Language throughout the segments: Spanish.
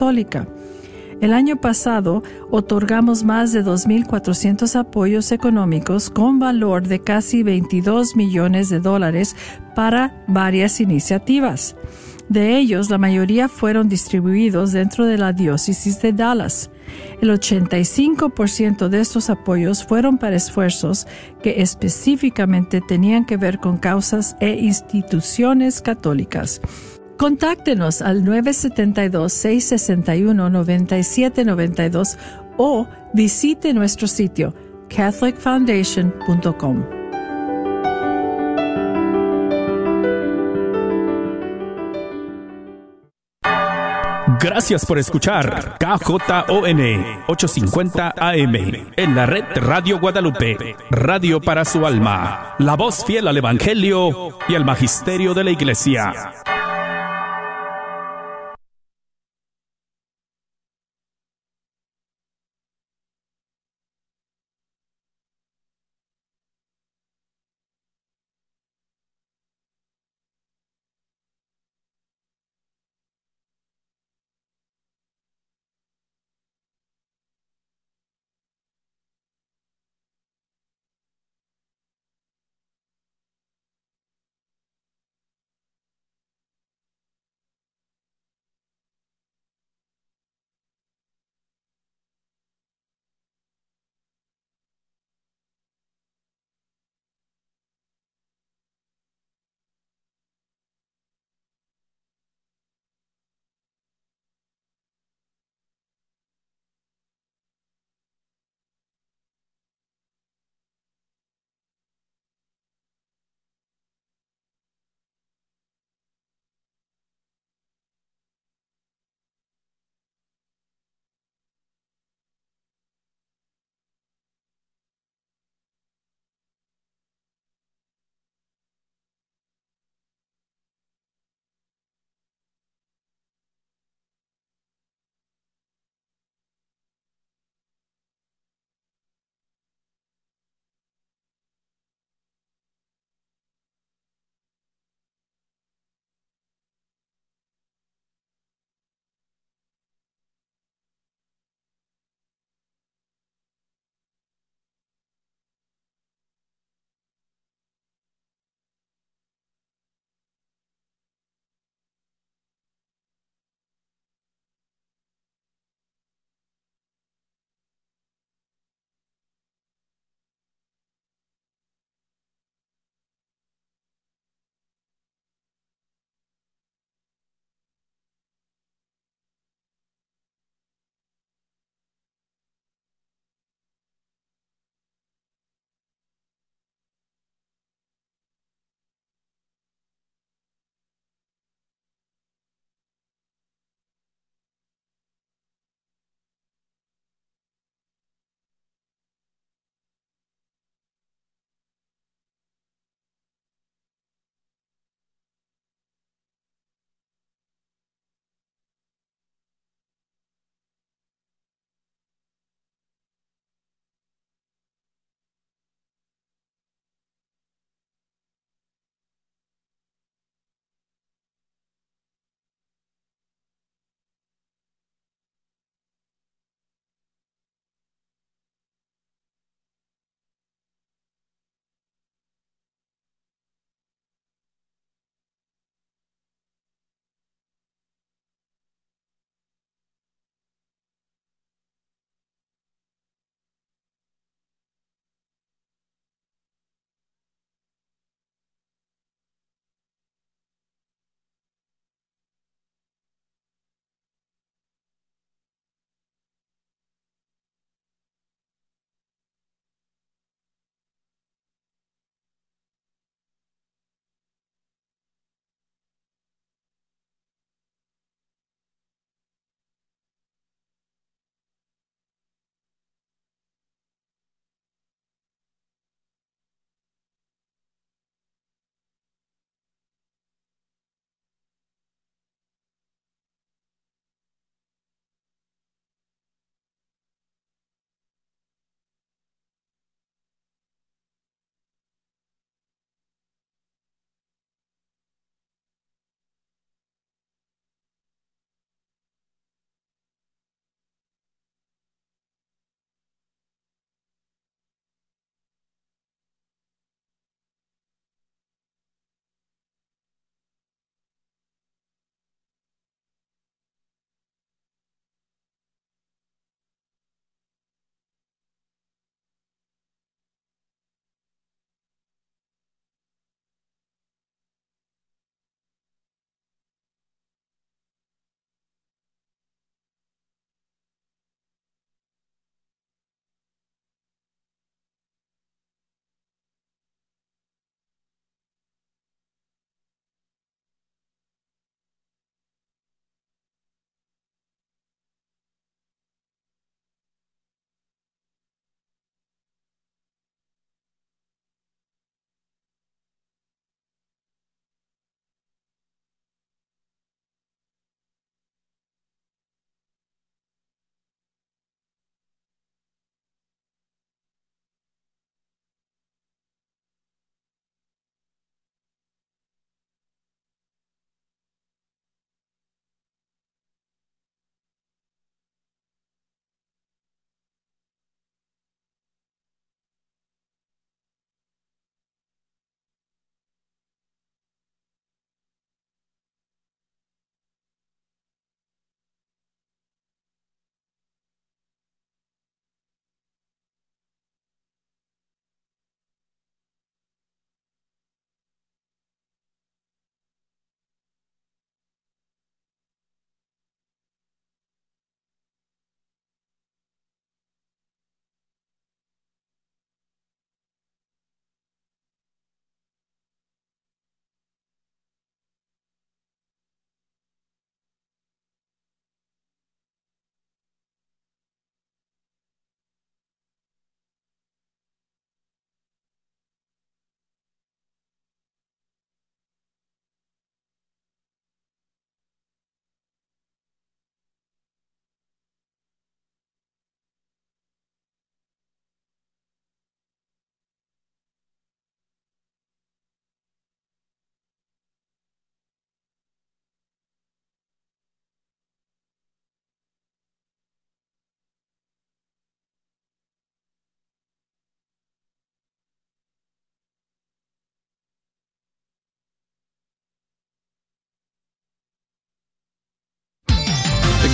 Católica. El año pasado otorgamos más de 2.400 apoyos económicos con valor de casi 22 millones de dólares para varias iniciativas. De ellos, la mayoría fueron distribuidos dentro de la diócesis de Dallas. El 85% de estos apoyos fueron para esfuerzos que específicamente tenían que ver con causas e instituciones católicas. Contáctenos al 972-661-9792 o visite nuestro sitio catholicfoundation.com. Gracias por escuchar KJON 850 AM en la red Radio Guadalupe, radio para su alma, la voz fiel al Evangelio y al Magisterio de la Iglesia.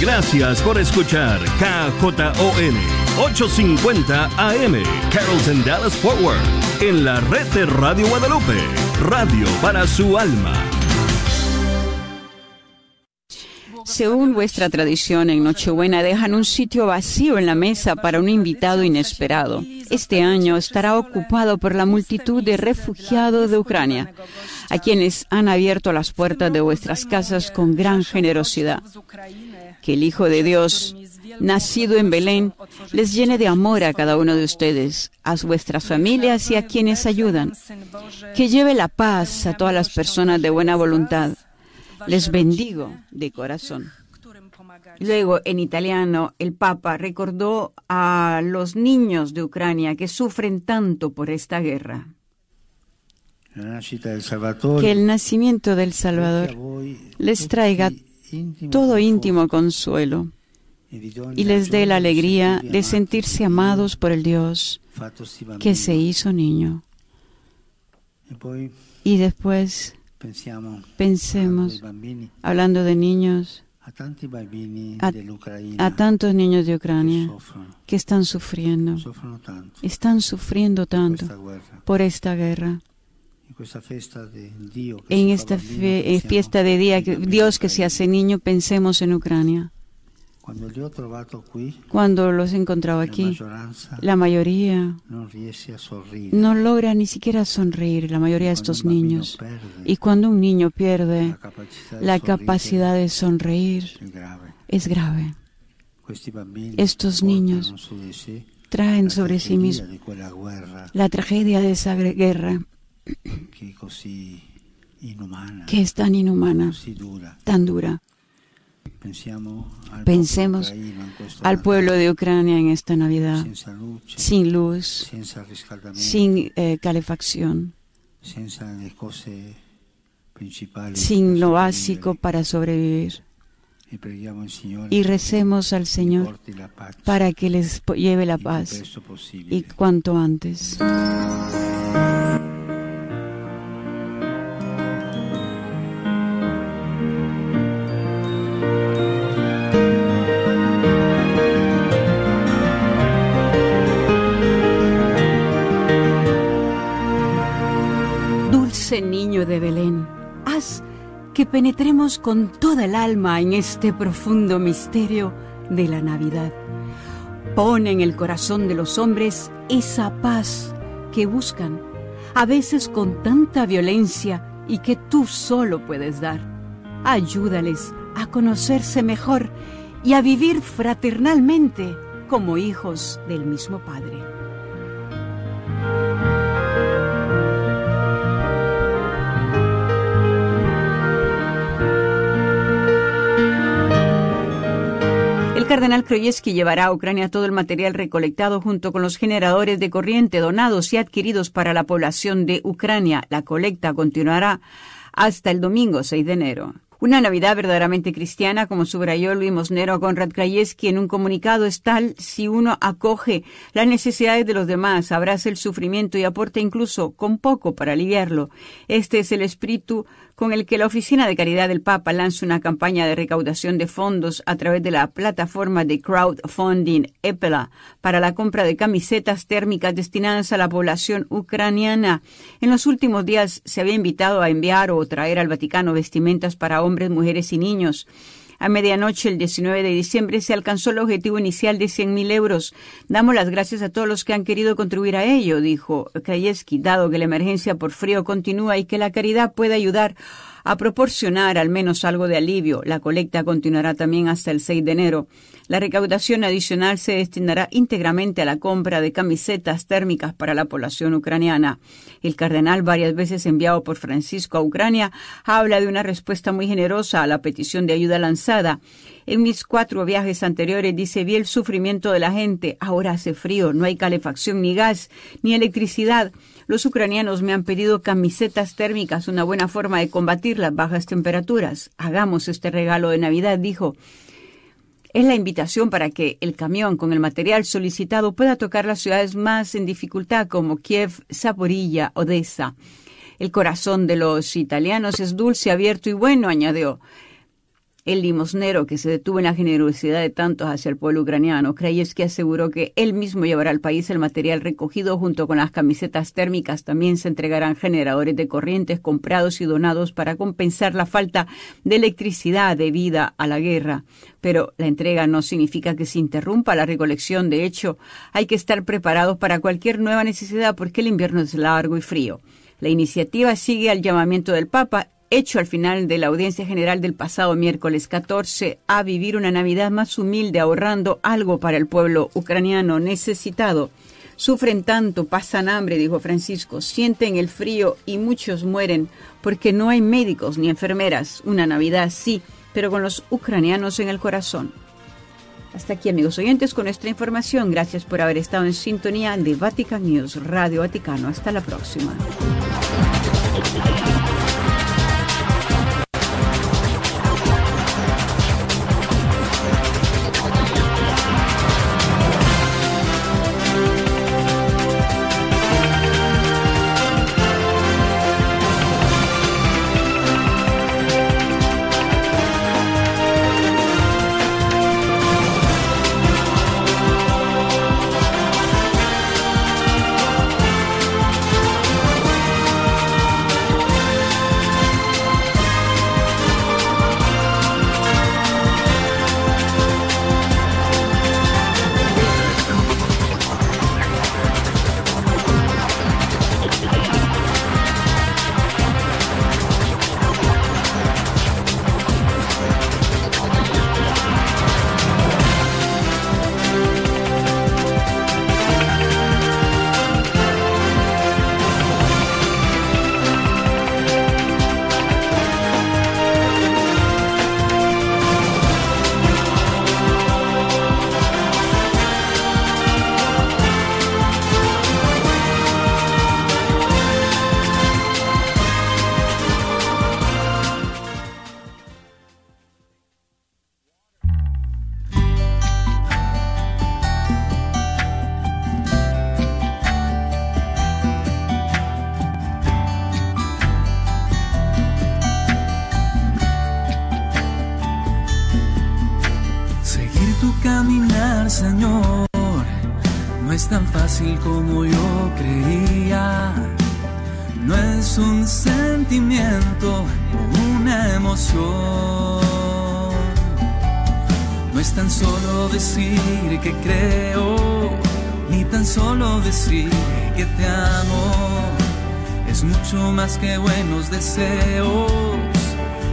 Gracias por escuchar KJON 850 AM Carrollton Dallas Forward en la red de Radio Guadalupe, radio para su alma. Según vuestra tradición, en Nochebuena dejan un sitio vacío en la mesa para un invitado inesperado. Este año estará ocupado por la multitud de refugiados de Ucrania, a quienes han abierto las puertas de vuestras casas con gran generosidad. Que el Hijo de Dios, nacido en Belén, les llene de amor a cada uno de ustedes, a vuestras familias y a quienes ayudan. Que lleve la paz a todas las personas de buena voluntad les bendigo de corazón. Luego, en italiano, el Papa recordó a los niños de Ucrania que sufren tanto por esta guerra. Que el nacimiento del Salvador les traiga todo íntimo consuelo. Y les dé la alegría de sentirse amados por el Dios que se hizo niño. Y después Pensemos, hablando de niños, a, tantos niños de Ucrania que están sufriendo, están sufriendo tanto por esta guerra. En esta eh, fiesta de día, Dios que se hace niño, pensemos en Ucrania. Cuando los he encontrado aquí, la mayoría no logra ni siquiera sonreír, la mayoría de estos niños. Y cuando un niño pierde la capacidad de sonreír, es grave. Estos niños traen sobre sí mismos la tragedia de esa guerra que es tan inhumana, tan dura. Pensemos al pueblo de Ucrania en esta Navidad, sin luz, sin eh, calefacción, sin lo básico para sobrevivir. Y recemos al Señor para que les lleve la paz y cuanto antes. Que penetremos con toda el alma en este profundo misterio de la Navidad. Pon en el corazón de los hombres esa paz que buscan, a veces con tanta violencia y que tú solo puedes dar. Ayúdales a conocerse mejor y a vivir fraternalmente como hijos del mismo Padre. Cardenal Krojewski llevará a Ucrania todo el material recolectado junto con los generadores de corriente donados y adquiridos para la población de Ucrania. La colecta continuará hasta el domingo 6 de enero. Una Navidad verdaderamente cristiana, como subrayó Luis Mosnero Conrad Krajewski en un comunicado, es tal si uno acoge las necesidades de los demás, abraza el sufrimiento y aporta incluso con poco para aliviarlo. Este es el espíritu con el que la Oficina de Caridad del Papa lanza una campaña de recaudación de fondos a través de la plataforma de crowdfunding EPELA para la compra de camisetas térmicas destinadas a la población ucraniana. En los últimos días se había invitado a enviar o traer al Vaticano vestimentas para hombres, mujeres y niños. A medianoche, el 19 de diciembre, se alcanzó el objetivo inicial de 100.000 euros. Damos las gracias a todos los que han querido contribuir a ello, dijo Krajewski, dado que la emergencia por frío continúa y que la caridad puede ayudar a proporcionar al menos algo de alivio. La colecta continuará también hasta el 6 de enero. La recaudación adicional se destinará íntegramente a la compra de camisetas térmicas para la población ucraniana. El cardenal, varias veces enviado por Francisco a Ucrania, habla de una respuesta muy generosa a la petición de ayuda lanzada. En mis cuatro viajes anteriores, dice, vi el sufrimiento de la gente. Ahora hace frío, no hay calefacción, ni gas, ni electricidad. Los ucranianos me han pedido camisetas térmicas, una buena forma de combatir las bajas temperaturas. Hagamos este regalo de Navidad, dijo. Es la invitación para que el camión con el material solicitado pueda tocar las ciudades más en dificultad como Kiev, Zaporilla, Odessa. El corazón de los italianos es dulce, abierto y bueno, añadió. El limosnero que se detuvo en la generosidad de tantos hacia el pueblo ucraniano. Krajewski aseguró que él mismo llevará al país el material recogido junto con las camisetas térmicas. También se entregarán generadores de corrientes comprados y donados para compensar la falta de electricidad debida a la guerra. Pero la entrega no significa que se interrumpa la recolección. De hecho, hay que estar preparados para cualquier nueva necesidad porque el invierno es largo y frío. La iniciativa sigue al llamamiento del Papa hecho al final de la audiencia general del pasado miércoles 14 a vivir una Navidad más humilde, ahorrando algo para el pueblo ucraniano necesitado. Sufren tanto, pasan hambre, dijo Francisco, sienten el frío y muchos mueren porque no hay médicos ni enfermeras. Una Navidad sí, pero con los ucranianos en el corazón. Hasta aquí, amigos oyentes, con nuestra información. Gracias por haber estado en sintonía de Vatican News, Radio Vaticano. Hasta la próxima. Como yo creía. No es un sentimiento o una emoción. No es tan solo decir que creo, ni tan solo decir que te amo. Es mucho más que buenos deseos,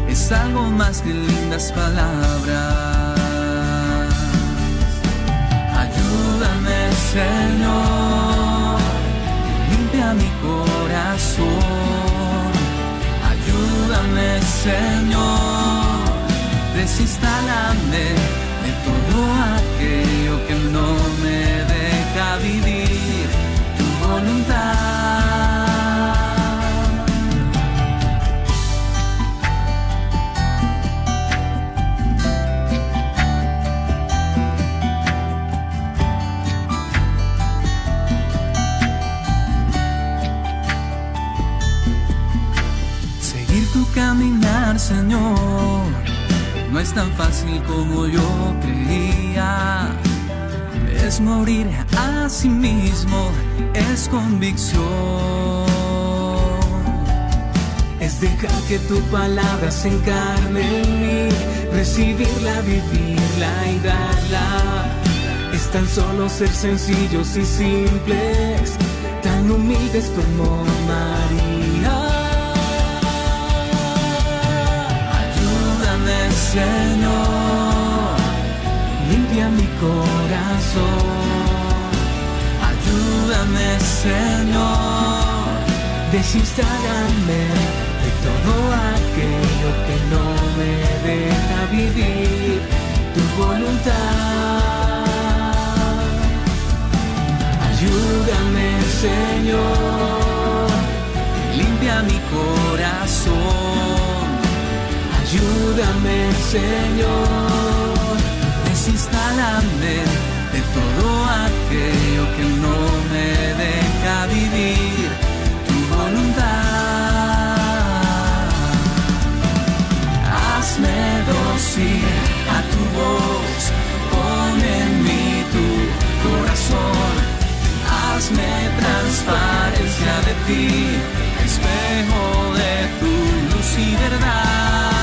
es algo más que lindas palabras. Señor, limpia mi corazón, ayúdame Señor, desinstálame de todo aquello que no me deja vivir tu voluntad. Señor, no es tan fácil como yo creía. Es morir a sí mismo, es convicción. Es dejar que tu palabra se encarne en mí, recibirla, vivirla y darla. Es tan solo ser sencillos y simples, tan humildes como María. Ayúdame, Señor, desinstálame de todo aquello que no me deja vivir tu voluntad. Ayúdame, Señor, limpia mi corazón. Ayúdame, Señor, desinstálame de todo aquello que no me deja vivir tu voluntad. Hazme dócil a tu voz, pon en mí tu corazón, hazme transparencia de ti, espejo de tu luz y verdad.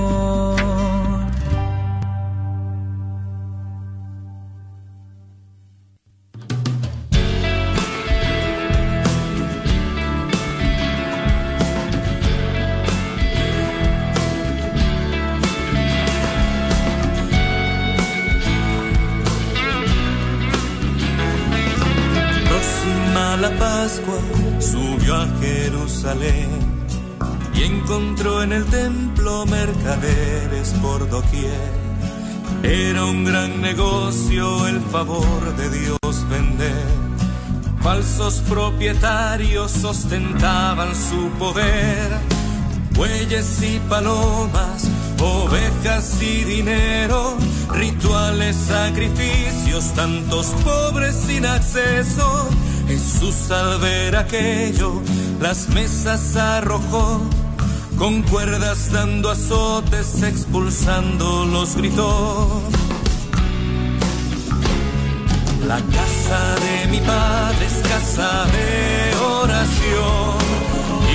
favor de Dios vender. Falsos propietarios ostentaban su poder. Bueyes y palomas, ovejas y dinero, rituales, sacrificios, tantos pobres sin acceso. Jesús al ver aquello las mesas arrojó, con cuerdas dando azotes, expulsando los gritó. La casa de mi padre es casa de oración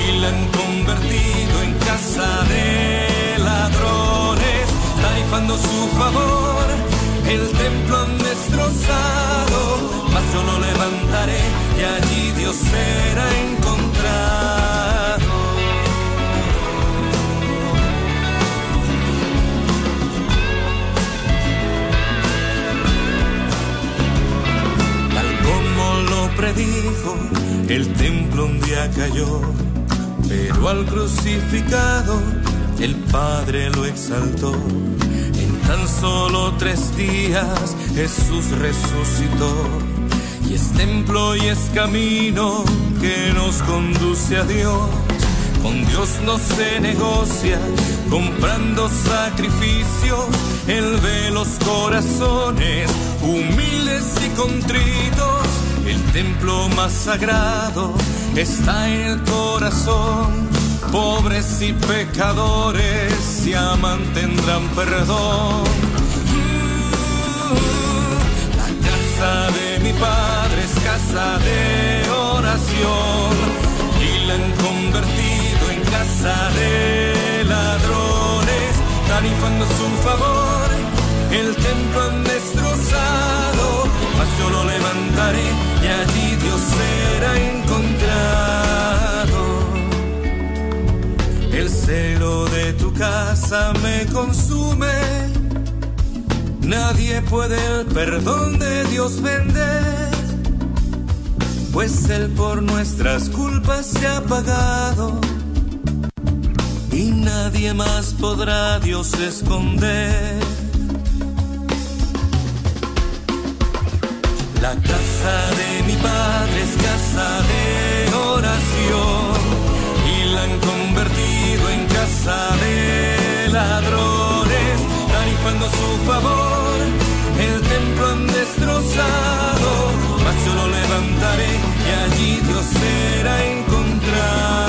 y la han convertido en casa de ladrones, tarifando su favor. El templo han destrozado, mas yo lo levantaré y allí Dios será encontrado. Predijo, el templo un día cayó, pero al crucificado el Padre lo exaltó. En tan solo tres días Jesús resucitó y es templo y es camino que nos conduce a Dios. Con Dios no se negocia, comprando sacrificios. Él ve los corazones humildes y contritos. El templo más sagrado está en el corazón. Pobres y pecadores si aman tendrán perdón. La casa de mi padre casa de oración y la han convertido en casa de ladrones, tarifando su favor. El templo han destrozado, yo lo levantaré y allí Dios será encontrado. El celo de tu casa me consume. Nadie puede el perdón de Dios vender pues Él por nuestras culpas se ha pagado y nadie más podrá Dios esconder. Padre casa de oración y la han convertido en casa de ladrones, tarifando su favor. El templo han destrozado, mas yo lo levantaré y allí Dios será encontrado.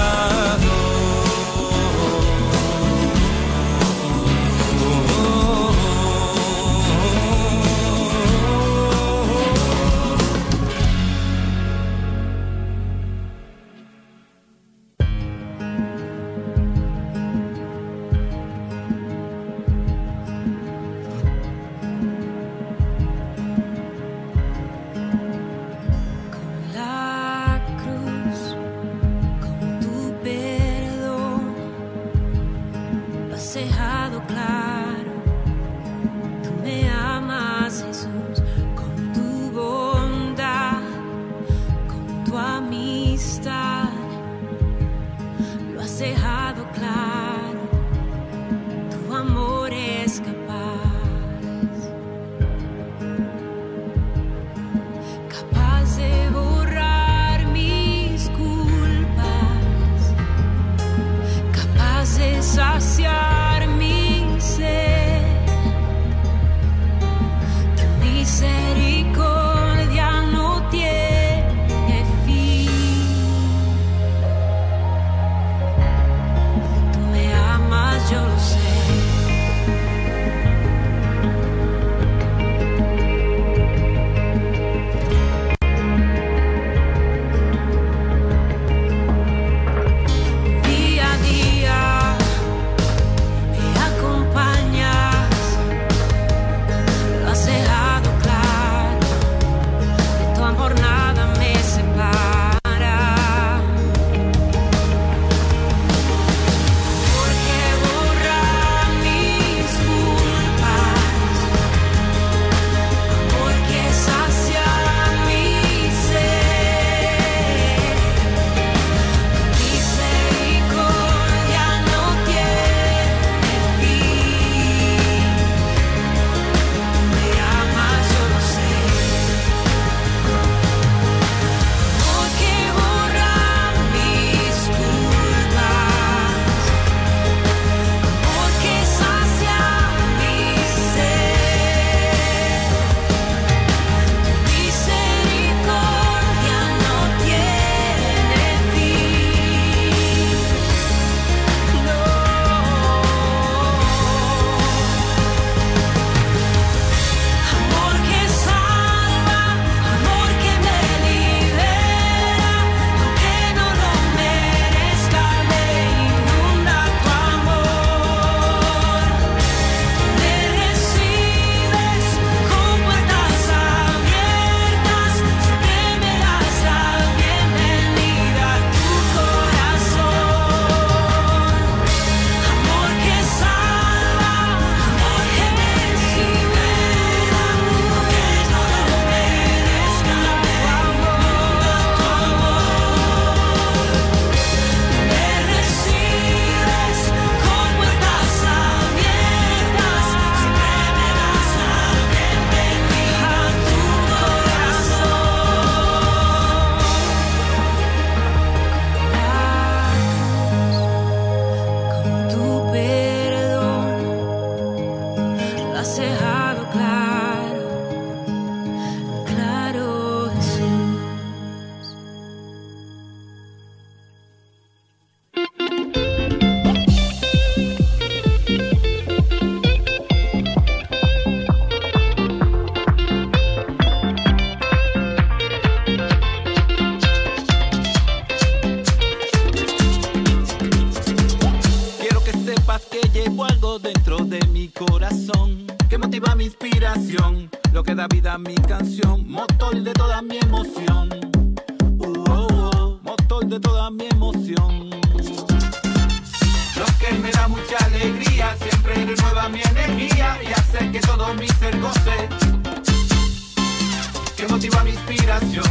De mi corazón que motiva mi inspiración, lo que da vida a mi canción, motor de toda mi emoción. Uh, oh, oh, motor de toda mi emoción. Lo que me da mucha alegría, siempre renueva mi energía y hace que todo mi ser goce. Que motiva mi inspiración,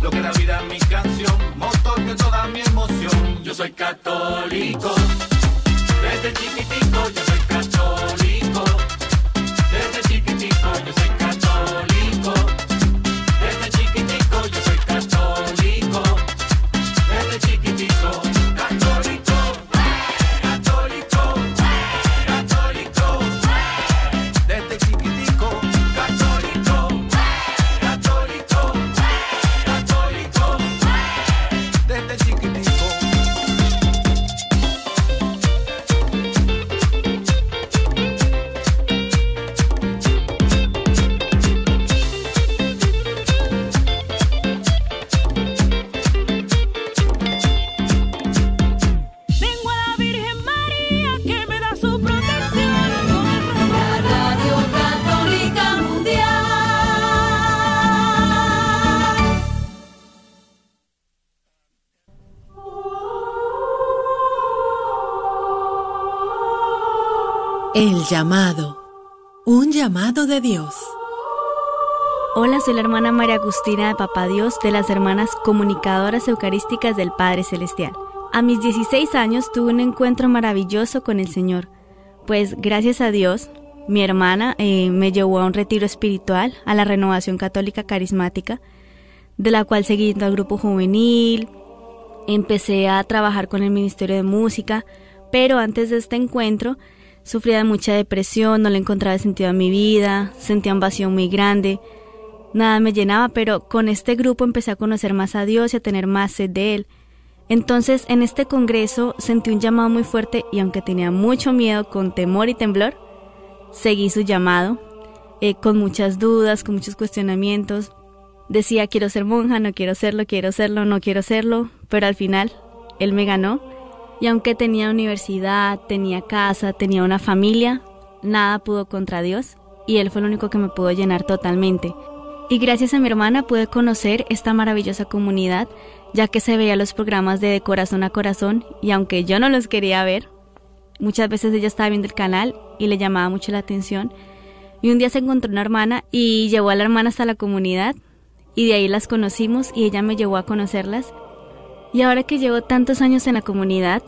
lo que da vida a mi canción, motor de toda mi emoción. Yo soy católico, desde chiquitico yo soy llamado. Un llamado de Dios. Hola, soy la hermana María Agustina de Papá Dios de las hermanas comunicadoras eucarísticas del Padre Celestial. A mis 16 años tuve un encuentro maravilloso con el Señor, pues gracias a Dios, mi hermana eh, me llevó a un retiro espiritual, a la renovación católica carismática, de la cual seguí al grupo juvenil, empecé a trabajar con el Ministerio de Música, pero antes de este encuentro sufría de mucha depresión, no le encontraba sentido a mi vida, sentía un vacío muy grande, nada me llenaba, pero con este grupo empecé a conocer más a Dios y a tener más sed de Él. Entonces, en este congreso sentí un llamado muy fuerte y aunque tenía mucho miedo, con temor y temblor, seguí su llamado, eh, con muchas dudas, con muchos cuestionamientos. Decía, quiero ser monja, no quiero serlo, quiero serlo, no quiero serlo, pero al final Él me ganó. Y aunque tenía universidad, tenía casa, tenía una familia, nada pudo contra Dios y Él fue el único que me pudo llenar totalmente. Y gracias a mi hermana pude conocer esta maravillosa comunidad, ya que se veía los programas de, corazón a corazón y aunque yo no los quería ver, muchas veces ella estaba viendo el canal y le llamaba mucho la atención. Y un día se encontró una hermana y llevó a la hermana hasta la comunidad y de ahí las conocimos y ella me llevó a conocerlas. Y ahora que llevo tantos años en la comunidad,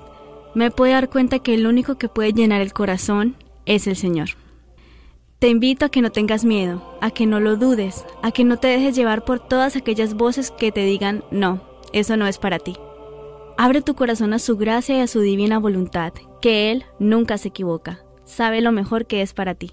me puedo dar cuenta que el único que puede llenar el corazón es el Señor. Te invito a que no tengas miedo, a que no lo dudes, a que no te dejes llevar por todas aquellas voces que te digan no, eso no es para ti. Abre tu corazón a su gracia y a su divina voluntad, que Él nunca se equivoca, sabe lo mejor que es para ti.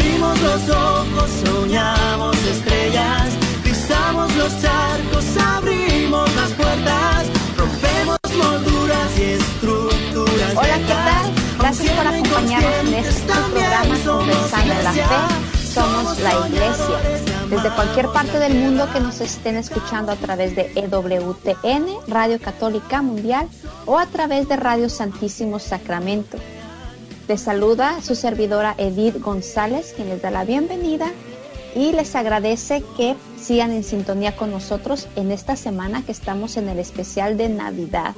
Abrimos los ojos, soñamos estrellas, pisamos los charcos, abrimos las puertas, rompemos molduras y estructuras. Hola, ¿qué tal? Gracias por acompañarnos en este programa Conversando la Fe. Somos la Iglesia. Desde cualquier parte del mundo que nos estén escuchando a través de EWTN, Radio Católica Mundial, o a través de Radio Santísimo Sacramento. Les saluda su servidora Edith González, quien les da la bienvenida y les agradece que sigan en sintonía con nosotros en esta semana que estamos en el especial de Navidad.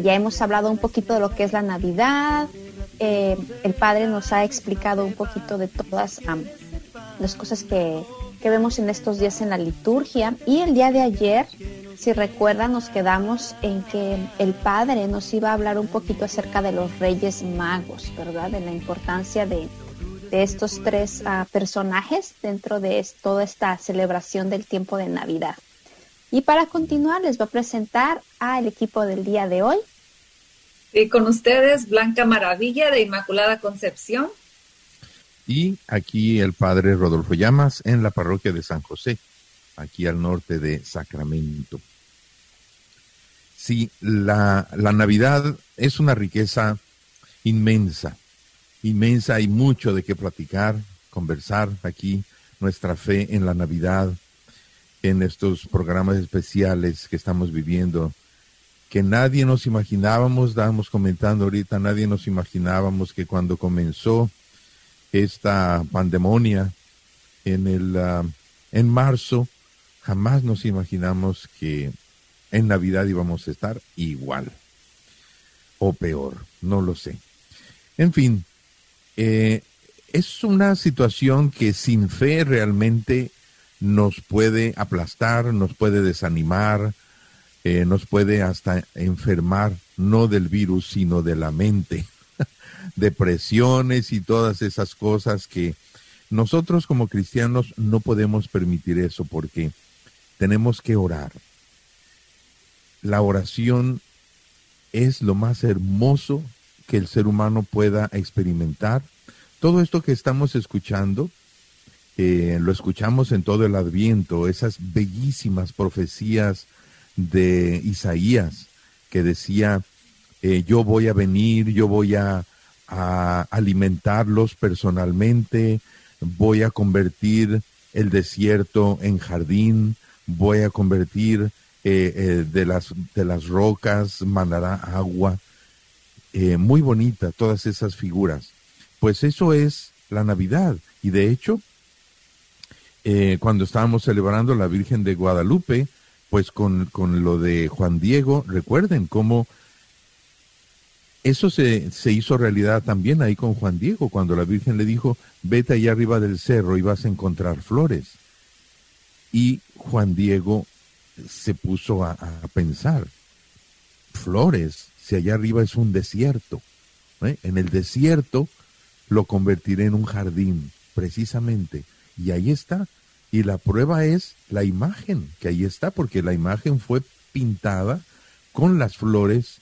Ya hemos hablado un poquito de lo que es la Navidad. eh, el Padre nos ha explicado un poquito de todas las cosas que, que vemos en estos días en la liturgia. Y el día de ayer Si recuerdan, nos quedamos en que el Padre nos iba a hablar un poquito acerca de los Reyes Magos, ¿verdad? De la importancia de, de estos tres uh, personajes dentro de es, toda esta celebración del tiempo de Navidad. Y para continuar, les voy a presentar al equipo del día de hoy. Y con ustedes, Blanca Maravilla de Inmaculada Concepción. Y aquí el Padre Rodolfo Llamas en la parroquia de San José, aquí al norte de Sacramento. Sí, la, la Navidad es una riqueza inmensa, inmensa, hay mucho de qué platicar, conversar aquí, nuestra fe en la Navidad, en estos programas especiales que estamos viviendo, que nadie nos imaginábamos, estábamos comentando ahorita, nadie nos imaginábamos que cuando comenzó esta pandemonia en el uh, en marzo, jamás nos imaginamos que en Navidad íbamos a estar igual o peor, no lo sé. En fin, eh, es una situación que sin fe realmente nos puede aplastar, nos puede desanimar, eh, nos puede hasta enfermar, no del virus, sino de la mente, depresiones y todas esas cosas que nosotros como cristianos no podemos permitir eso porque tenemos que orar, la oración es lo más hermoso que el ser humano pueda experimentar. Todo esto que estamos escuchando, eh, lo escuchamos en todo el adviento, esas bellísimas profecías de Isaías que decía, eh, yo voy a venir, yo voy a, a alimentarlos personalmente, voy a convertir el desierto en jardín, voy a convertir eh, eh, de, las, de las rocas mandará agua. Eh, muy bonita todas esas figuras. Pues eso es la Navidad. Y de hecho, cuando estábamos celebrando la Virgen de Guadalupe, pues con, con lo de Juan Diego, recuerden cómo eso se, se, hizo realidad también ahí con Juan Diego, cuando la Virgen le dijo, vete allá arriba del cerro y vas a encontrar flores. Y Juan Diego se puso a, pensar, flores, si allá arriba es un desierto, ¿eh? en el desierto lo convertiré en un jardín, precisamente, y ahí está. Y la prueba es la imagen, que ahí está, porque la imagen fue pintada con las flores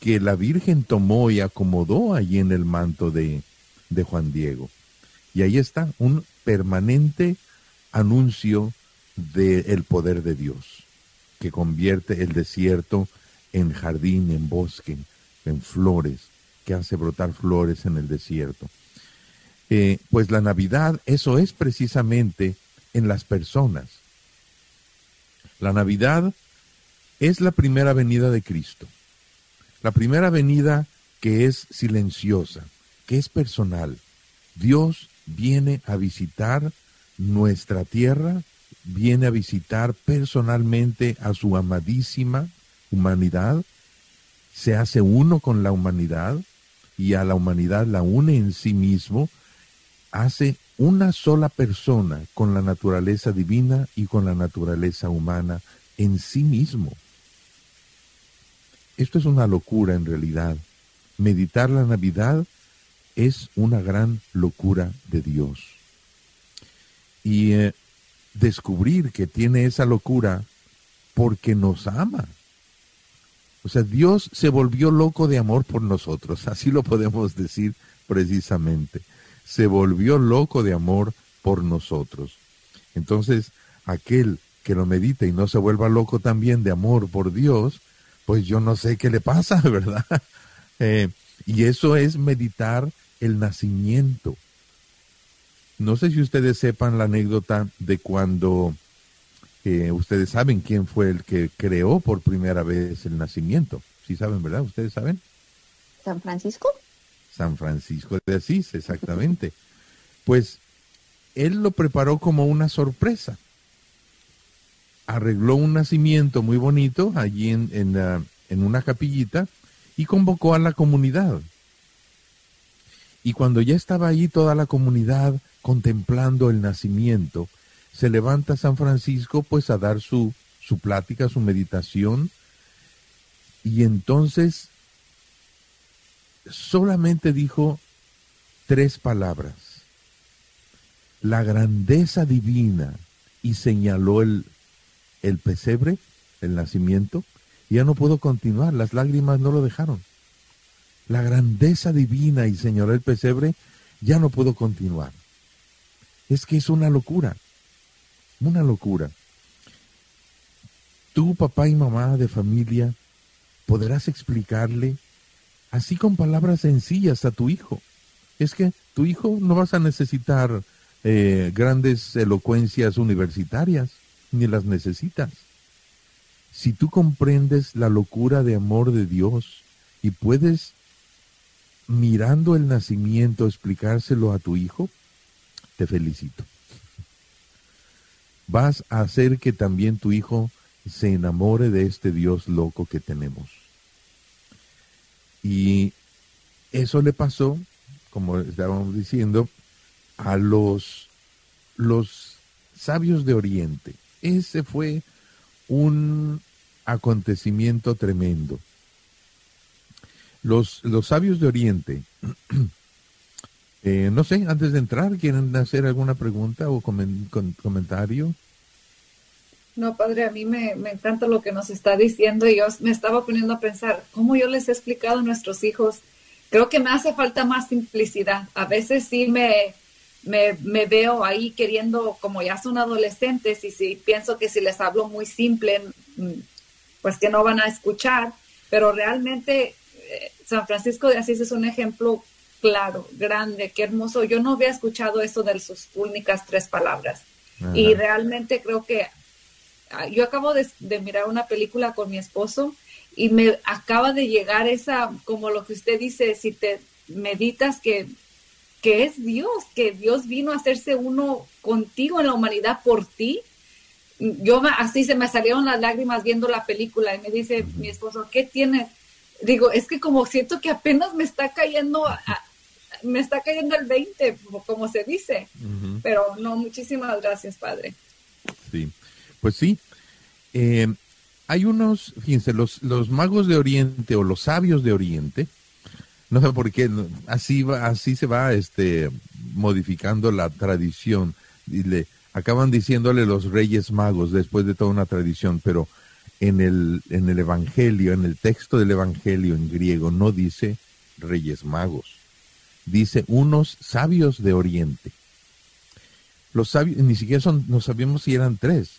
que la Virgen tomó y acomodó allí en el manto de, de Juan Diego. Y ahí está, un permanente anuncio del poder de Dios, que convierte el desierto en jardín, en bosque, en flores, que hace brotar flores en el desierto. Eh, pues la Navidad, eso es precisamente en las personas. La Navidad es la primera venida de Cristo. La primera venida que es silenciosa, que es personal. Dios viene a visitar nuestra tierra viene a visitar personalmente a su amadísima humanidad, se hace uno con la humanidad y a la humanidad la une en sí mismo, hace una sola persona con la naturaleza divina y con la naturaleza humana en sí mismo. Esto es una locura en realidad. Meditar la Navidad es una gran locura de Dios. Y eh, descubrir que tiene esa locura porque nos ama. O sea, Dios se volvió loco de amor por nosotros, así lo podemos decir precisamente. Se volvió loco de amor por nosotros. Entonces, aquel que lo medita y no se vuelva loco también de amor por Dios, pues yo no sé qué le pasa, ¿verdad? Eh, y eso es meditar el nacimiento. No sé si ustedes sepan la anécdota de cuando eh, ustedes saben quién fue el que creó por primera vez el nacimiento. Sí saben, ¿verdad? ¿Ustedes saben? San Francisco. San Francisco de Asís, exactamente. pues él lo preparó como una sorpresa. Arregló un nacimiento muy bonito allí en, en, en una capillita y convocó a la comunidad. Y cuando ya estaba allí toda la comunidad contemplando el nacimiento, se levanta San Francisco pues a dar su, su plática, su meditación, y entonces solamente dijo tres palabras. La grandeza divina y señaló el, el pesebre, el nacimiento, y ya no pudo continuar, las lágrimas no lo dejaron. La grandeza divina y señaló el pesebre, ya no pudo continuar. Es que es una locura, una locura. Tú, papá y mamá de familia, podrás explicarle así con palabras sencillas a tu hijo. Es que tu hijo no vas a necesitar eh, grandes elocuencias universitarias, ni las necesitas. Si tú comprendes la locura de amor de Dios y puedes, mirando el nacimiento, explicárselo a tu hijo, te felicito. Vas a hacer que también tu hijo se enamore de este Dios loco que tenemos. Y eso le pasó, como estábamos diciendo, a los, los sabios de Oriente. Ese fue un acontecimiento tremendo. Los, los sabios de Oriente, eh, no sé, antes de entrar, ¿quieren hacer alguna pregunta o comentario? No, padre, a mí me, encanta lo que nos está diciendo y yo me estaba poniendo a pensar cómo yo les he explicado a nuestros hijos. Creo que me hace falta más simplicidad. A veces sí me, me, me veo ahí queriendo, como ya son adolescentes y si pienso que si les hablo muy simple, mm, pues que no van a escuchar, pero realmente San Francisco de Asís es un ejemplo claro, grande, qué hermoso. Yo no había escuchado eso de sus únicas tres palabras. Y realmente creo que ah, yo acabo de, de mirar una película con mi esposo y me acaba de llegar esa, como lo que usted dice, si te meditas que, que es Dios, que Dios vino a hacerse uno contigo en la humanidad por ti. Yo así se me salieron las lágrimas viendo la película y me dice mi esposo, ¿qué tienes? Digo, es que como siento que apenas me está cayendo, a- me está cayendo el 20, como se dice. Pero no, muchísimas gracias, Padre. Sí, pues sí. Eh, hay unos, fíjense, los, los magos de Oriente o los sabios de Oriente, no sé por qué, así va, así se va este, modificando la tradición. Y le, acaban diciéndole los reyes magos después de toda una tradición, pero en el, en el Evangelio, en el texto del Evangelio en griego, no dice reyes magos, dice unos sabios de Oriente. Los sabios, ni siquiera son, no sabíamos si eran tres.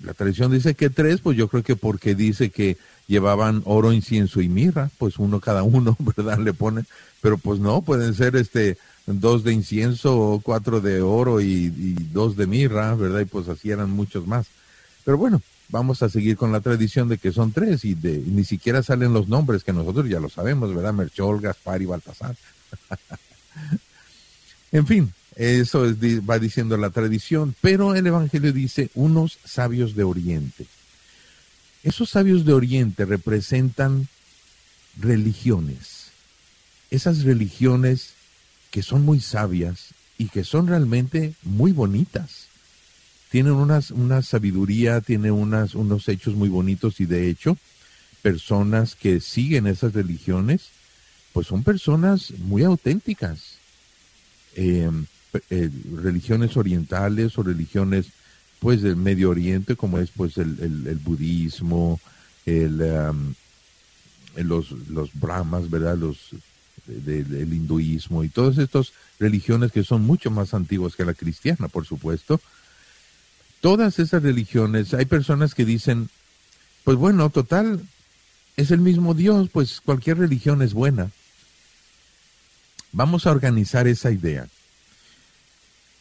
La tradición dice que tres, pues yo creo que porque dice que llevaban oro, incienso y mirra, pues uno cada uno, ¿verdad? Le ponen, pero pues no, pueden ser este dos de incienso cuatro de oro y, y dos de mirra, ¿verdad? Y pues así eran muchos más. Pero bueno, vamos a seguir con la tradición de que son tres y de ni siquiera salen los nombres que nosotros ya lo sabemos, ¿verdad? Merchol, Gaspar y Baltasar. En fin, eso va diciendo la tradición, pero el Evangelio dice unos sabios de Oriente. Esos sabios de Oriente representan religiones, esas religiones que son muy sabias y que son realmente muy bonitas. Tienen unas, una sabiduría, tienen unas, unos hechos muy bonitos y de hecho, personas que siguen esas religiones, pues son personas muy auténticas eh, eh, religiones orientales o religiones pues del Medio Oriente como es pues el, el- el budismo, el, um, los, los brahmas, ¿verdad? Los de- de- del hinduismo y todas estas religiones que son mucho más antiguas que la cristiana, por supuesto. Todas esas religiones, hay personas que dicen, pues bueno, total, es el mismo Dios, pues cualquier religión es buena. Vamos a organizar esa idea.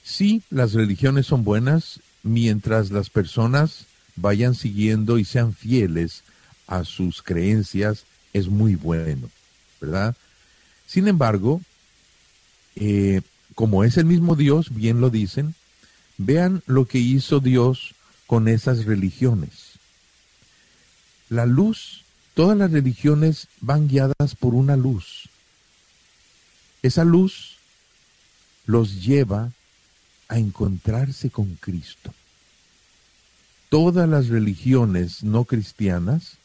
Sí, las religiones son buenas mientras las personas vayan siguiendo y sean fieles a sus creencias, es muy bueno, ¿verdad? Sin embargo, eh, como es el mismo Dios, bien lo dicen, vean lo que hizo Dios con esas religiones. La luz, todas las religiones van guiadas por una luz. Esa luz los lleva a encontrarse con Cristo. todas las religiones no cristianas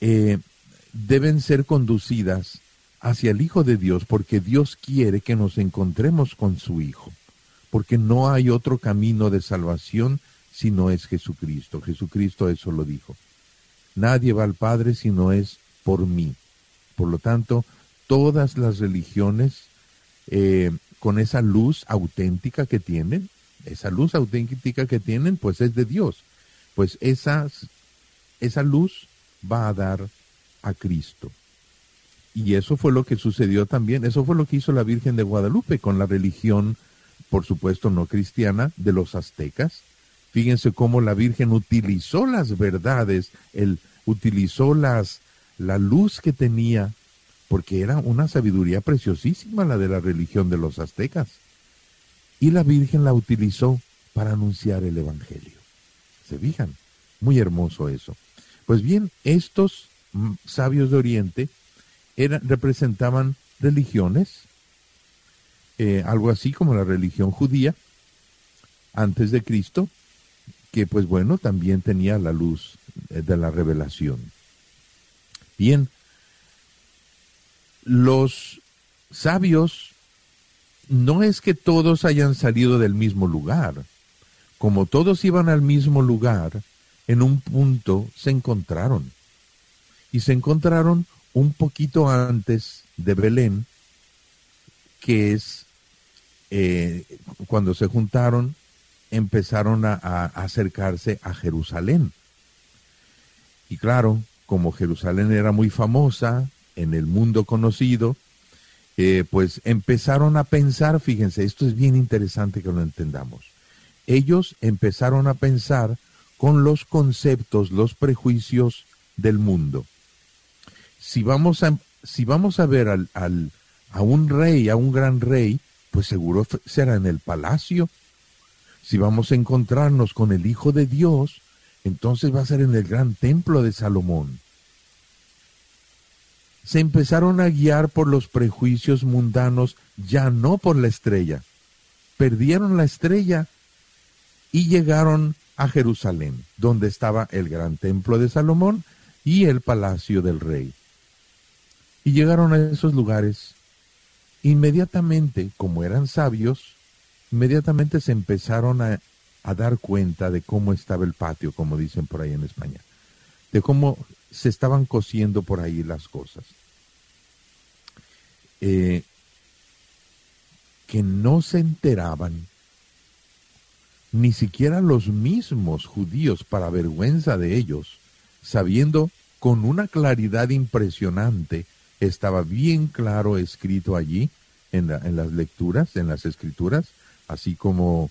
eh, deben ser conducidas hacia el Hijo de Dios porque Dios quiere que nos encontremos con su Hijo, porque no hay otro camino de salvación si no es Jesucristo. Jesucristo eso lo dijo. Nadie va al Padre si no es por mí. Por lo tanto, todas las religiones eh, con esa luz auténtica que tienen, esa luz auténtica que tienen, pues es de Dios. Pues esas, esa luz va a dar a Cristo. Y eso fue lo que sucedió también, eso fue lo que hizo la Virgen de Guadalupe con la religión, por supuesto no cristiana, de los aztecas. Fíjense cómo la Virgen utilizó las verdades, el, utilizó las, la luz que tenía, porque era una sabiduría preciosísima la de la religión de los aztecas. Y la Virgen la utilizó para anunciar el Evangelio. ¿Se fijan? Muy hermoso eso. Pues bien, estos mm, sabios de Oriente eran, representaban religiones, eh, algo así como la religión judía, antes de Cristo, que pues bueno, también tenía la luz de la revelación. Bien, los sabios no es que todos hayan salido del mismo lugar. Como todos iban al mismo lugar, en un punto se encontraron. Y se encontraron un poquito antes de Belén, que es eh, cuando se juntaron, empezaron a, acercarse a Jerusalén. Y claro, como Jerusalén era muy famosa en el mundo conocido, eh, pues empezaron a pensar, fíjense, esto es bien interesante que lo entendamos. Ellos empezaron a pensar con los conceptos, los prejuicios del mundo. Si vamos a, si vamos a ver al, a un rey, a un gran rey, pues seguro será en el palacio. Si vamos a encontrarnos con el Hijo de Dios, entonces va a ser en el gran templo de Salomón. Se empezaron a guiar por los prejuicios mundanos, ya no por la estrella. Perdieron la estrella y llegaron a Jerusalén, donde estaba el gran templo de Salomón y el palacio del rey. Y llegaron a esos lugares. Inmediatamente, como eran sabios, inmediatamente se empezaron a dar cuenta de cómo estaba el patio, como dicen por ahí en España, de cómo se estaban cosiendo por ahí las cosas. Eh, que no se enteraban, ni siquiera los mismos judíos, para vergüenza de ellos, sabiendo con una claridad impresionante, estaba bien claro escrito allí en, en las lecturas, en las escrituras, así como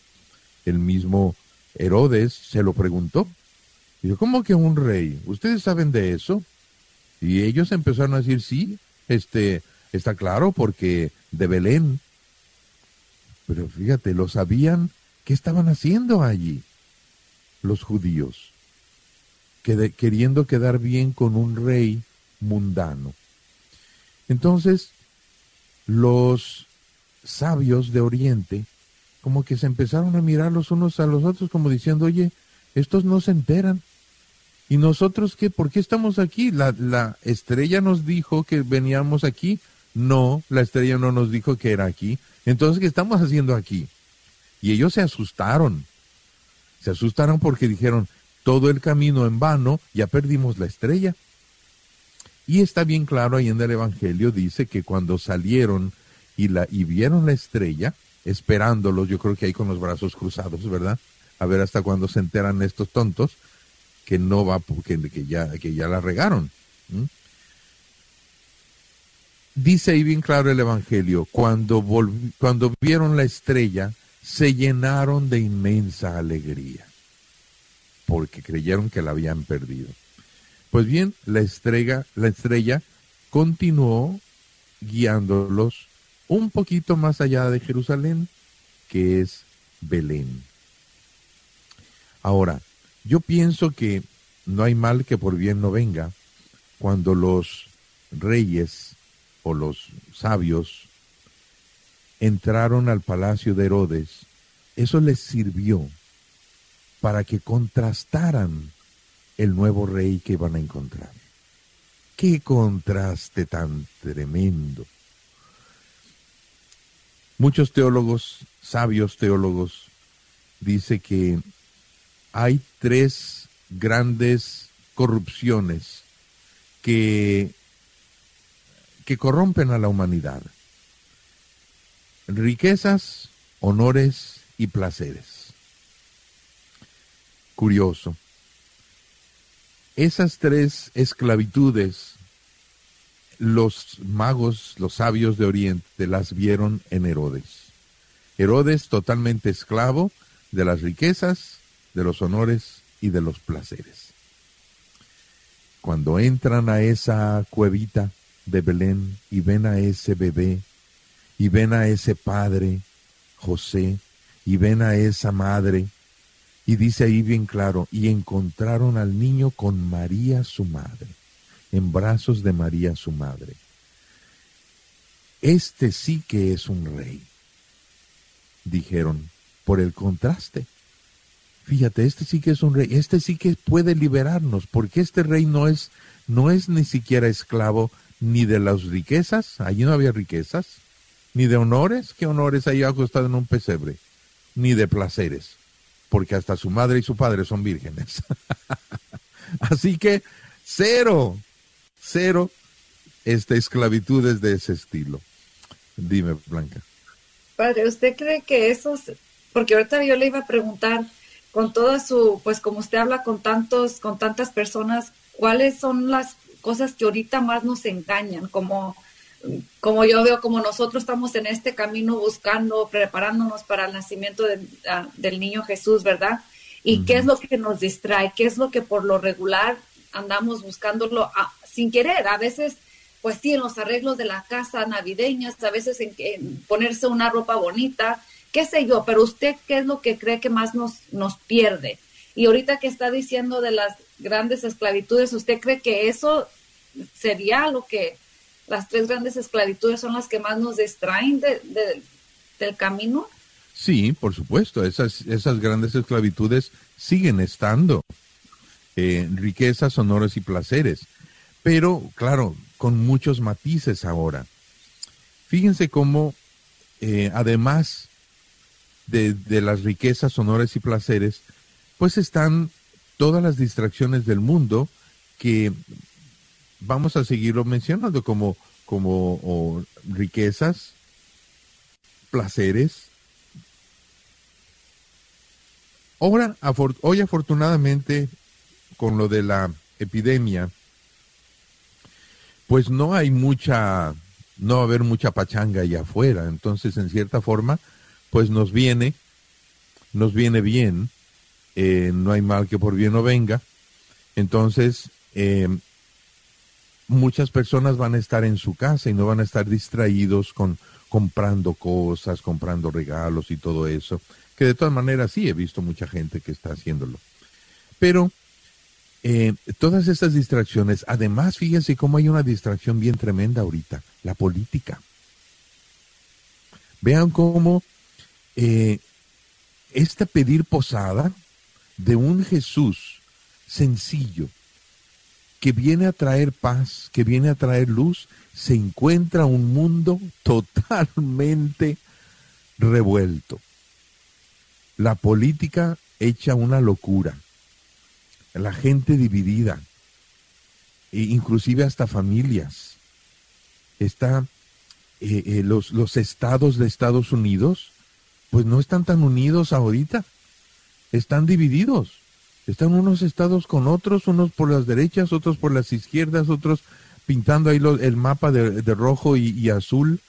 el mismo Herodes se lo preguntó. Dijo, ¿cómo que un rey? ¿Ustedes saben de eso? Y ellos empezaron a decir, sí, este, está claro, porque de Belén. Pero fíjate, lo sabían, ¿qué estaban haciendo allí los judíos? queriendo quedar bien con un rey mundano. Entonces, los sabios de Oriente como que se empezaron a mirar los unos a los otros como diciendo, oye, estos no se enteran. ¿Y nosotros qué? ¿Por qué estamos aquí? La, la estrella nos dijo que veníamos aquí. No, la estrella no nos dijo que era aquí. Entonces, ¿qué estamos haciendo aquí? Y ellos se asustaron. Se asustaron porque dijeron, todo el camino en vano, ya perdimos la estrella. Y está bien claro ahí en el Evangelio, dice que cuando salieron y, vieron la estrella, esperándolos, yo creo que ahí con los brazos cruzados, ¿verdad? A ver hasta cuándo se enteran estos tontos que no va, que, que ya, que ya la regaron. Dice ahí bien claro el Evangelio, cuando, cuando vieron la estrella, se llenaron de inmensa alegría, porque creyeron que la habían perdido. Pues bien, la estrella, la estrella continuó guiándolos un poquito más allá de Jerusalén, que es Belén. Ahora, yo pienso que no hay mal que por bien no venga cuando los reyes o los sabios entraron al palacio de Herodes. Eso les sirvió para que contrastaran el nuevo rey que iban a encontrar. Qué contraste tan tremendo. Muchos teólogos, sabios teólogos, dice que hay tres grandes corrupciones que, que corrompen a la humanidad. Riquezas, honores y placeres. Curioso. Esas tres esclavitudes, los magos, los sabios de Oriente, las vieron en Herodes. Herodes totalmente esclavo de las riquezas, de los honores y de los placeres. Cuando entran a esa cuevita de Belén y ven a ese bebé, y ven a ese padre, José, y ven a esa madre, y dice ahí bien claro, y encontraron al niño con María su madre, en brazos de María su madre. Este sí que es un rey, dijeron, por el contraste. Fíjate, este sí que es un rey, este sí que puede liberarnos, porque este rey no es, no es ni siquiera esclavo ni de las riquezas, allí no había riquezas, ni de honores, ¿qué honores ahí acostado en un pesebre? Ni de placeres porque hasta su madre y su padre son vírgenes. Así que cero, cero esta esclavitudes de ese estilo. Dime, Blanca. Padre, ¿usted cree que esos, porque ahorita yo le iba a preguntar, con toda su, pues como usted habla con tantos, con tantas personas, ¿cuáles son las cosas que ahorita más nos engañan? Como como yo veo, como nosotros estamos en este camino buscando, preparándonos para el nacimiento ah, del niño Jesús, ¿verdad? ¿Y qué es lo que nos distrae? ¿Qué es lo que por lo regular andamos buscándolo ah, sin querer? A veces, pues sí, en los arreglos de la casa navideñas, a veces en, en, ponerse una ropa bonita, qué sé yo, pero usted, ¿qué es lo que cree que más nos, nos pierde? Y ahorita que está diciendo de las grandes esclavitudes, ¿usted cree que eso sería lo que las tres grandes esclavitudes son las que más nos distraen del camino? Sí, por supuesto, esas, esas grandes esclavitudes siguen estando. Eh, riquezas, honores y placeres. Pero, claro, con muchos matices ahora. Fíjense cómo, eh, además de, de las riquezas, honores y placeres, pues están todas las distracciones del mundo que vamos a seguirlo mencionando como, como riquezas, placeres. Ahora, hoy afortunadamente, con lo de la epidemia, pues no hay mucha, no va a haber mucha pachanga allá afuera. Entonces, en cierta forma, pues nos viene, nos viene bien. Eh, no hay mal que por bien no venga. Entonces, eh, muchas personas van a estar en su casa y no van a estar distraídos con comprando cosas, comprando regalos y todo eso, que de todas maneras sí he visto mucha gente que está haciéndolo. Pero eh, todas estas distracciones, además fíjense cómo hay una distracción bien tremenda ahorita, la política. Vean cómo eh, este pedir posada de un Jesús sencillo, que viene a traer paz, que viene a traer luz, se encuentra un mundo totalmente revuelto. La política hecha una locura, la gente dividida, e inclusive hasta familias. Está, eh, eh, los, los estados de Estados Unidos, pues no están tan unidos ahorita, están divididos están unos estados con otros, unos por las derechas, otros por las izquierdas, otros pintando ahí el mapa de, rojo y, azul.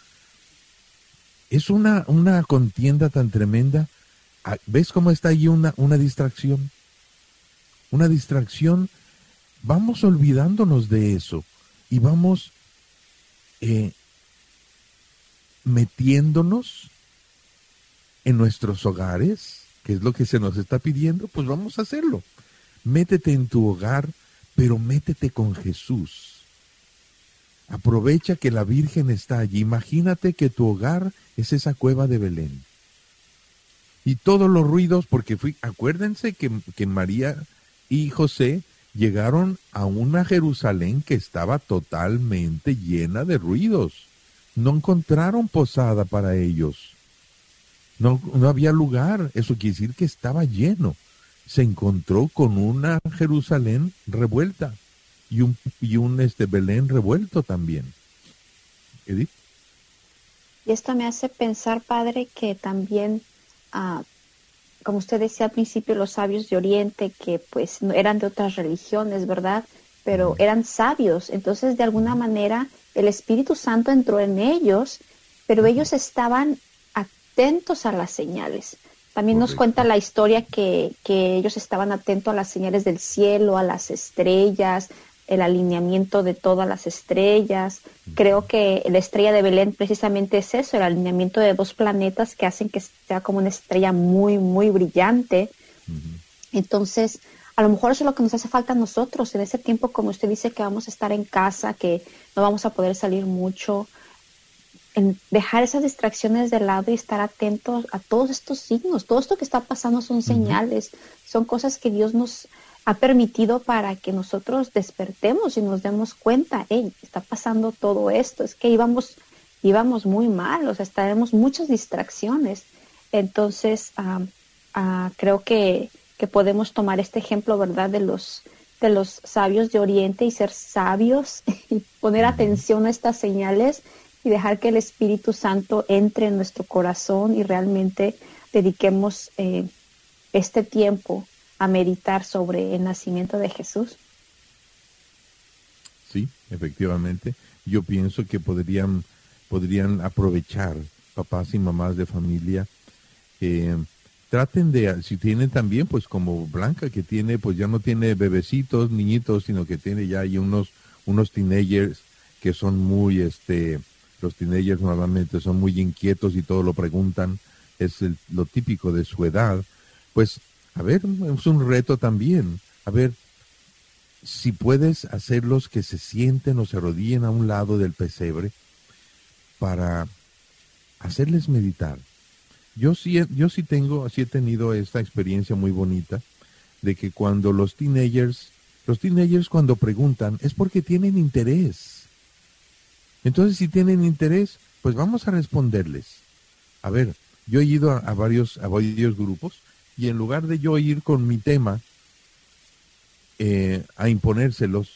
Es una, una contienda tan tremenda. Ah, ¿Ves cómo está ahí una, una distracción? Una distracción. Vamos olvidándonos de eso y vamos eh, metiéndonos en nuestros hogares, que es lo que se nos está pidiendo, pues vamos a hacerlo. Métete en tu hogar, pero métete con Jesús. Aprovecha que la Virgen está allí. Imagínate que tu hogar es esa cueva de Belén. y todos los ruidos, porque fui, acuérdense que, que María y José llegaron a una Jerusalén que estaba totalmente llena de ruidos. No encontraron posada para ellos. No, no había lugar. Eso quiere decir que estaba lleno. Se encontró con una Jerusalén revuelta y un, y un este Belén revuelto también. Edith. Y esto me hace pensar, padre, que también, ah, como usted decía al principio, los sabios de Oriente, que pues no eran de otras religiones, ¿verdad? Pero eran sabios. Entonces, de alguna manera, el Espíritu Santo entró en ellos, pero ellos estaban atentos a las señales. También nos cuenta la historia que, que ellos estaban atentos a las señales del cielo, a las estrellas, el alineamiento de todas las estrellas. Creo que la estrella de Belén precisamente es eso, el alineamiento de dos planetas que hacen que sea como una estrella muy, muy brillante. Entonces, a lo mejor eso es lo que nos hace falta a nosotros en ese tiempo, como usted dice, que vamos a estar en casa, que no vamos a poder salir mucho. En dejar esas distracciones de lado y estar atentos a todos estos signos. Todo esto que está pasando son señales, son cosas que Dios nos ha permitido para que nosotros despertemos y nos demos cuenta, hey, está pasando todo esto, es que íbamos, íbamos muy mal, o sea, tenemos muchas distracciones. Entonces, ah, creo que, que podemos tomar este ejemplo, ¿verdad?, de los, de los sabios de Oriente y ser sabios y poner atención a estas señales y dejar que el Espíritu Santo entre en nuestro corazón y realmente dediquemos eh, este tiempo a meditar sobre el nacimiento de Jesús. Sí, efectivamente. Yo pienso que podrían, podrían aprovechar papás y mamás de familia. eh, traten de, si tienen también, pues como Blanca, que tiene, pues ya no tiene bebecitos, niñitos, sino que tiene ya ahí unos, unos teenagers que son muy, este, los teenagers normalmente son muy inquietos y todo lo preguntan, es lo típico de su edad. Pues, a ver, es un reto también. A ver, si puedes hacerlos que se sienten o se arrodillen a un lado del pesebre para hacerles meditar. Yo sí, yo sí tengo, sí he tenido esta experiencia muy bonita de que cuando los teenagers, los teenagers cuando preguntan es porque tienen interés. Entonces, si tienen interés, pues vamos a responderles. A ver, yo he ido a, varios, a varios grupos y en lugar de yo ir con mi tema eh, a imponérselos,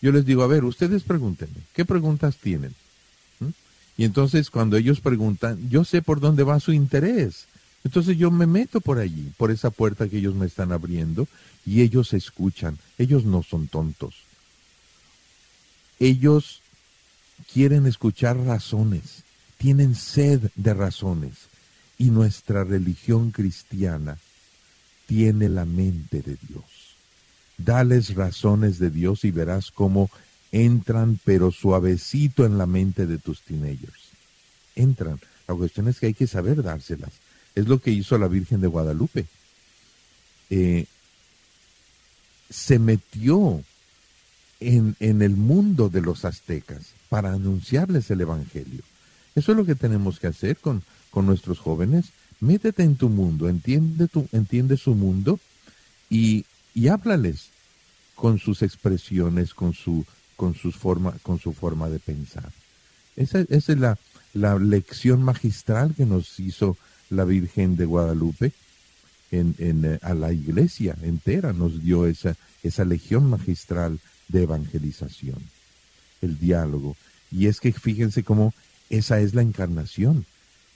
yo les digo, a ver, ustedes pregúntenme, ¿qué preguntas tienen? ¿Mm? Y entonces cuando ellos preguntan, yo sé por dónde va su interés. Entonces yo me meto por allí, por esa puerta que ellos me están abriendo, y ellos escuchan. Ellos no son tontos. Ellos quieren escuchar razones, tienen sed de razones. Y nuestra religión cristiana tiene la mente de Dios. Dales razones de Dios y verás cómo entran, pero suavecito en la mente de tus teenagers. Entran. La cuestión es que hay que saber dárselas. Es lo que hizo la Virgen de Guadalupe. Eh, se metió en, en el mundo de los aztecas para anunciarles el Evangelio. Eso es lo que tenemos que hacer con, con nuestros jóvenes. Métete en tu mundo, entiende, tu, entiende su mundo y, y háblales con sus expresiones, con su, con sus forma, con su forma de pensar. Esa, esa es la, la lección magistral que nos hizo la Virgen de Guadalupe en, en, eh, a la iglesia entera, nos dio esa, esa legión magistral de evangelización, el diálogo. Y es que fíjense cómo esa es la encarnación.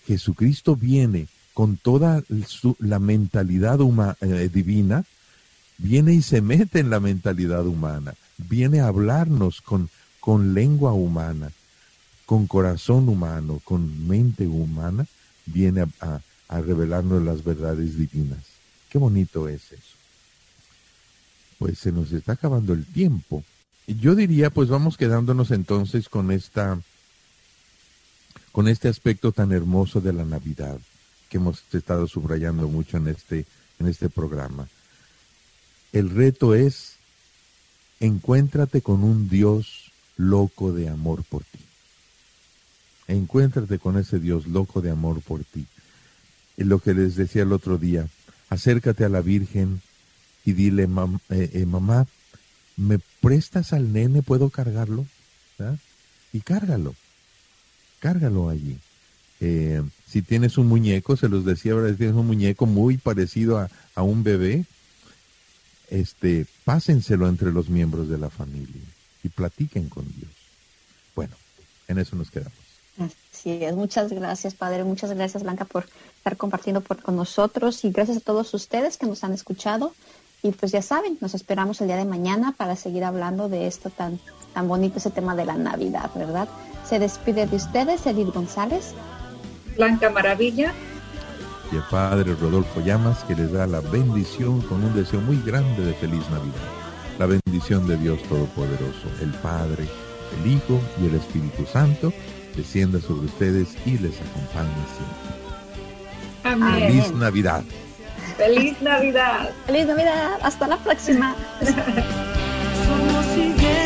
Jesucristo viene con toda la mentalidad huma- eh, divina, viene y se mete en la mentalidad humana, viene a hablarnos con, con lengua humana, con corazón humano, con mente humana, viene a- a revelarnos las verdades divinas. Qué bonito es eso. Pues se nos está acabando el tiempo. Yo diría, pues vamos quedándonos entonces con esta, con este aspecto tan hermoso de la Navidad que hemos estado subrayando mucho en este, en este programa. El reto es encuéntrate con un Dios loco de amor por ti. Encuéntrate con ese Dios loco de amor por ti. eh, lo que les decía el otro día, acércate a la Virgen y dile, "Mam- eh, eh, mamá, ¿me prestas al nene? ¿Puedo cargarlo? Y cárgalo, cárgalo allí. Eh, si tienes un muñeco, se los decía ahora, si tienes un muñeco muy parecido a, a un bebé, este, pásenselo entre los miembros de la familia y platiquen con Dios. Bueno, en eso nos quedamos. Así es, muchas gracias, Padre. Muchas gracias, Blanca, por estar compartiendo por, con nosotros y gracias a todos ustedes que nos han escuchado. Y pues ya saben, nos esperamos el día de mañana para seguir hablando de esto tan, tan bonito, ese tema de la Navidad, ¿verdad? Se despide de ustedes Edith González. Blanca Maravilla. Y el Padre Rodolfo Llamas, que les da la bendición con un deseo muy grande de feliz Navidad. La bendición de Dios Todopoderoso, el Padre, el Hijo y el Espíritu Santo, descienda sobre ustedes y les acompañe siempre. Amén. Feliz Navidad. Feliz Navidad. Feliz Navidad. Hasta la próxima.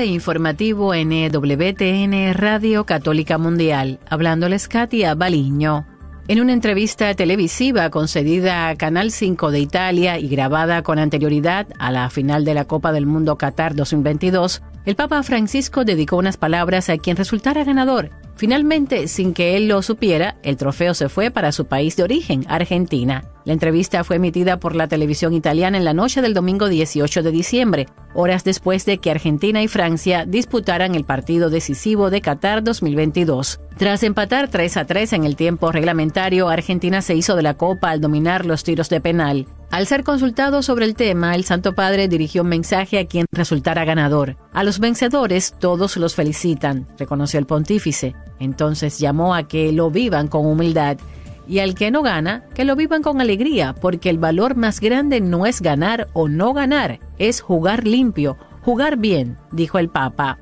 Informativo en E Radio Católica Mundial, hablándoles Katia Baliño. En una entrevista televisiva concedida a Canal 5 de Italia y grabada con anterioridad a la final de la Copa del Mundo Qatar 2022, el Papa Francisco dedicó unas palabras a quien resultara ganador. Finalmente, sin que él lo supiera, el trofeo se fue para su país de origen, Argentina. La entrevista fue emitida por la televisión italiana en la noche del domingo 18 de diciembre, horas después de que Argentina y Francia disputaran el partido decisivo de Qatar 2022. Tras empatar 3 a 3 en el tiempo reglamentario, Argentina se hizo de la copa al dominar los tiros de penal. Al ser consultado sobre el tema, el Santo Padre dirigió un mensaje a quien resultara ganador. A los vencedores todos los felicitan, reconoció el pontífice. Entonces llamó a que lo vivan con humildad y al que no gana, que lo vivan con alegría, porque el valor más grande no es ganar o no ganar, es jugar limpio, jugar bien, dijo el Papa.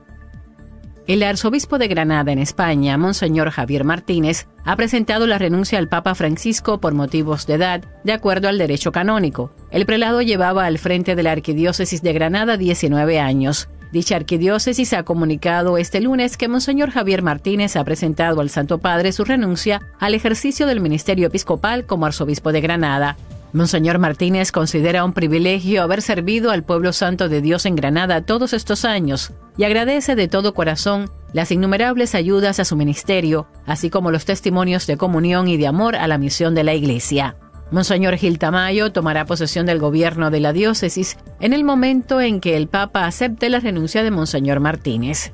El arzobispo de Granada en España, Monseñor Javier Martínez, ha presentado la renuncia al Papa Francisco por motivos de edad, de acuerdo al derecho canónico. El prelado llevaba al frente de la Arquidiócesis de Granada 19 años. Dicha arquidiócesis ha comunicado este lunes que Monseñor Javier Martínez ha presentado al Santo Padre su renuncia al ejercicio del ministerio episcopal como arzobispo de Granada. Monseñor Martínez considera un privilegio haber servido al pueblo santo de Dios en Granada todos estos años y agradece de todo corazón las innumerables ayudas a su ministerio, así como los testimonios de comunión y de amor a la misión de la Iglesia. Monseñor Gil Tamayo tomará posesión del gobierno de la diócesis en el momento en que el Papa acepte la renuncia de Monseñor Martínez.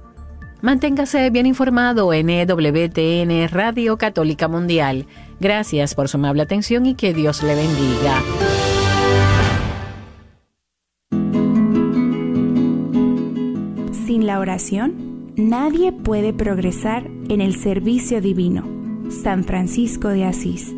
Manténgase bien informado en EWTN Radio Católica Mundial. Gracias por su amable atención y que Dios le bendiga. Sin la oración, nadie puede progresar en el servicio divino. San Francisco de Asís.